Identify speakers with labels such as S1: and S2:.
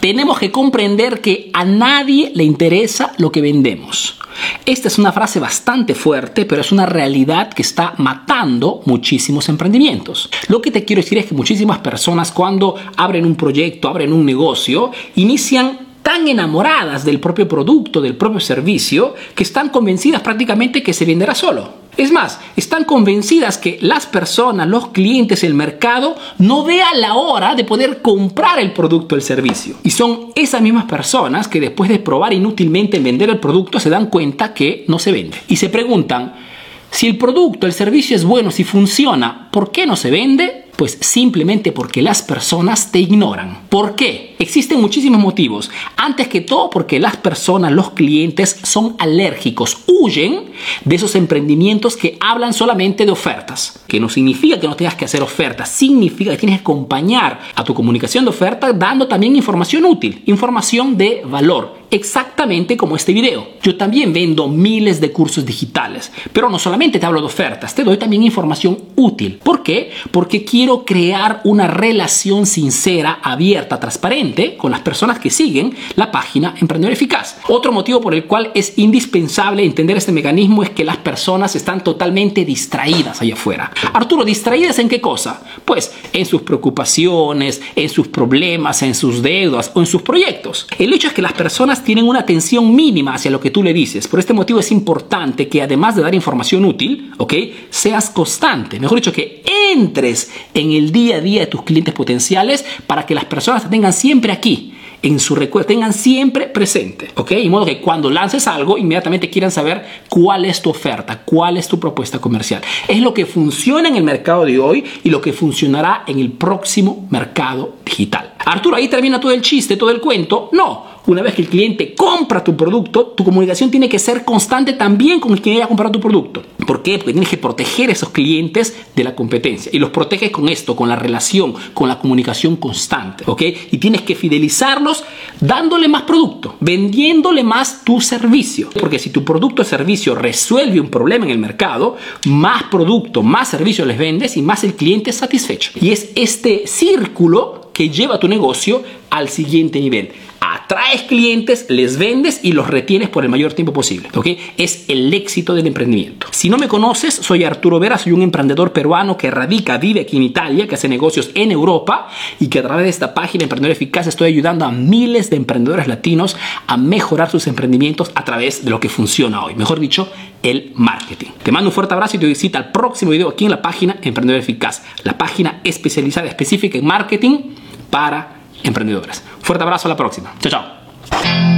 S1: Tenemos que comprender que a nadie le interesa lo que vendemos. Esta es una frase bastante fuerte, pero es una realidad que está matando muchísimos emprendimientos. Lo que te quiero decir es que muchísimas personas cuando abren un proyecto, abren un negocio, inician tan enamoradas del propio producto, del propio servicio, que están convencidas prácticamente que se venderá solo. Es más, están convencidas que las personas, los clientes, el mercado, no vean la hora de poder comprar el producto o el servicio. Y son esas mismas personas que después de probar inútilmente vender el producto se dan cuenta que no se vende. Y se preguntan, si el producto, el servicio es bueno, si funciona, ¿por qué no se vende? Pues simplemente porque las personas te ignoran. ¿Por qué? Existen muchísimos motivos. Antes que todo porque las personas, los clientes son alérgicos, huyen de esos emprendimientos que hablan solamente de ofertas. Que no significa que no tengas que hacer ofertas, significa que tienes que acompañar a tu comunicación de oferta dando también información útil, información de valor exactamente como este video. Yo también vendo miles de cursos digitales, pero no solamente te hablo de ofertas, te doy también información útil. ¿Por qué? Porque quiero crear una relación sincera, abierta, transparente con las personas que siguen la página Emprendedor Eficaz. Otro motivo por el cual es indispensable entender este mecanismo es que las personas están totalmente distraídas allá afuera. Arturo, ¿distraídas en qué cosa? Pues en sus preocupaciones, en sus problemas, en sus deudas o en sus proyectos. El hecho es que las personas tienen una atención mínima hacia lo que tú le dices. Por este motivo es importante que además de dar información útil, ¿ok? Seas constante. Mejor dicho, que entres en el día a día de tus clientes potenciales para que las personas te tengan siempre aquí en su recuerdo, tengan siempre presente, ¿ok? Y modo que cuando lances algo, inmediatamente quieran saber cuál es tu oferta, cuál es tu propuesta comercial. Es lo que funciona en el mercado de hoy y lo que funcionará en el próximo mercado digital. Arturo, ahí termina todo el chiste, todo el cuento. No, una vez que el cliente compra tu producto, tu comunicación tiene que ser constante también con el que haya comprado tu producto. ¿Por qué? Porque tienes que proteger a esos clientes de la competencia. Y los proteges con esto, con la relación, con la comunicación constante. ¿Ok? Y tienes que fidelizarlos dándole más producto, vendiéndole más tu servicio. Porque si tu producto o servicio resuelve un problema en el mercado, más producto, más servicio les vendes y más el cliente es satisfecho. Y es este círculo que lleva tu negocio al siguiente nivel atraes clientes, les vendes y los retienes por el mayor tiempo posible. ¿ok? Es el éxito del emprendimiento. Si no me conoces, soy Arturo Vera, soy un emprendedor peruano que radica, vive aquí en Italia, que hace negocios en Europa y que a través de esta página Emprendedor Eficaz estoy ayudando a miles de emprendedores latinos a mejorar sus emprendimientos a través de lo que funciona hoy. Mejor dicho, el marketing. Te mando un fuerte abrazo y te visita al próximo video aquí en la página Emprendedor Eficaz, la página especializada específica en marketing para emprendedores. Fuerte abrazo, a la próxima. Chao, chao.